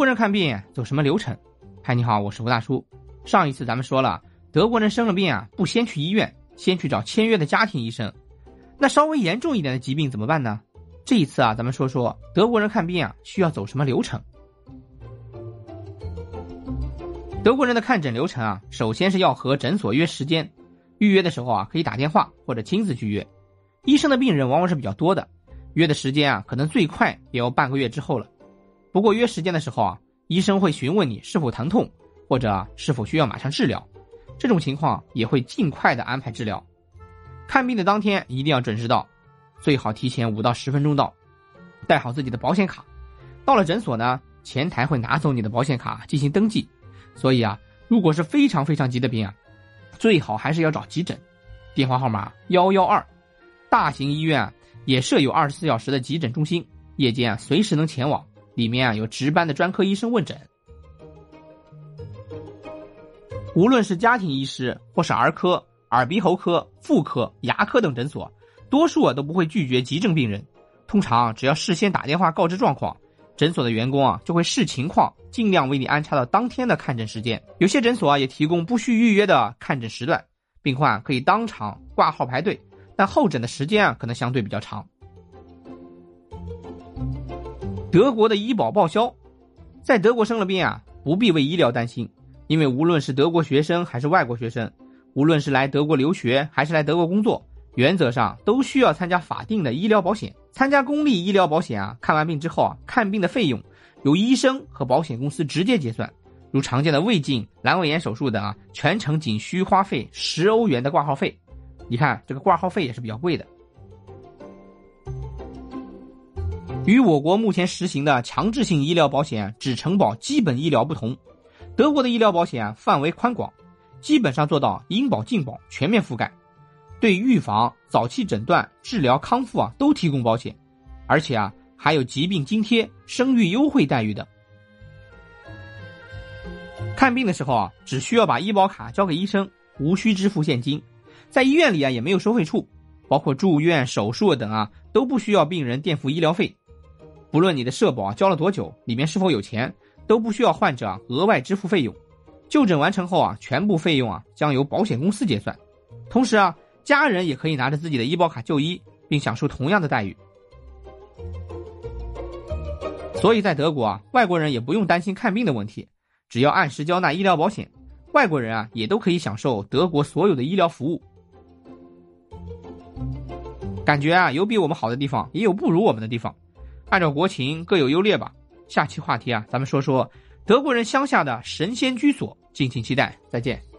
国人看病走什么流程？嗨，你好，我是吴大叔。上一次咱们说了，德国人生了病啊，不先去医院，先去找签约的家庭医生。那稍微严重一点的疾病怎么办呢？这一次啊，咱们说说德国人看病啊需要走什么流程。德国人的看诊流程啊，首先是要和诊所约时间，预约的时候啊可以打电话或者亲自去约。医生的病人往往是比较多的，约的时间啊可能最快也要半个月之后了。不过约时间的时候啊，医生会询问你是否疼痛，或者是否需要马上治疗，这种情况也会尽快的安排治疗。看病的当天一定要准时到，最好提前五到十分钟到，带好自己的保险卡。到了诊所呢，前台会拿走你的保险卡进行登记。所以啊，如果是非常非常急的病啊，最好还是要找急诊，电话号码幺幺二。大型医院也设有二十四小时的急诊中心，夜间啊随时能前往。里面啊有值班的专科医生问诊。无论是家庭医师或是儿科、耳鼻喉科、妇科、牙科等诊所，多数啊都不会拒绝急症病人。通常只要事先打电话告知状况，诊所的员工啊就会视情况尽量为你安插到当天的看诊时间。有些诊所啊也提供不需预约的看诊时段，病患可以当场挂号排队，但候诊的时间啊可能相对比较长。德国的医保报销，在德国生了病啊，不必为医疗担心，因为无论是德国学生还是外国学生，无论是来德国留学还是来德国工作，原则上都需要参加法定的医疗保险。参加公立医疗保险啊，看完病之后啊，看病的费用由医生和保险公司直接结算。如常见的胃镜、阑尾炎手术等啊，全程仅需花费十欧元的挂号费。你看这个挂号费也是比较贵的。与我国目前实行的强制性医疗保险只承保基本医疗不同，德国的医疗保险范围宽广，基本上做到应保尽保，全面覆盖，对预防、早期诊断、治疗、康复啊都提供保险，而且啊还有疾病津贴、生育优惠待遇等。看病的时候啊，只需要把医保卡交给医生，无需支付现金，在医院里啊也没有收费处，包括住院、手术等啊都不需要病人垫付医疗费。不论你的社保交了多久，里面是否有钱，都不需要患者额外支付费用。就诊完成后啊，全部费用啊将由保险公司结算。同时啊，家人也可以拿着自己的医保卡就医，并享受同样的待遇。所以在德国啊，外国人也不用担心看病的问题，只要按时交纳医疗保险，外国人啊也都可以享受德国所有的医疗服务。感觉啊，有比我们好的地方，也有不如我们的地方。按照国情各有优劣吧。下期话题啊，咱们说说德国人乡下的神仙居所，敬请期待。再见。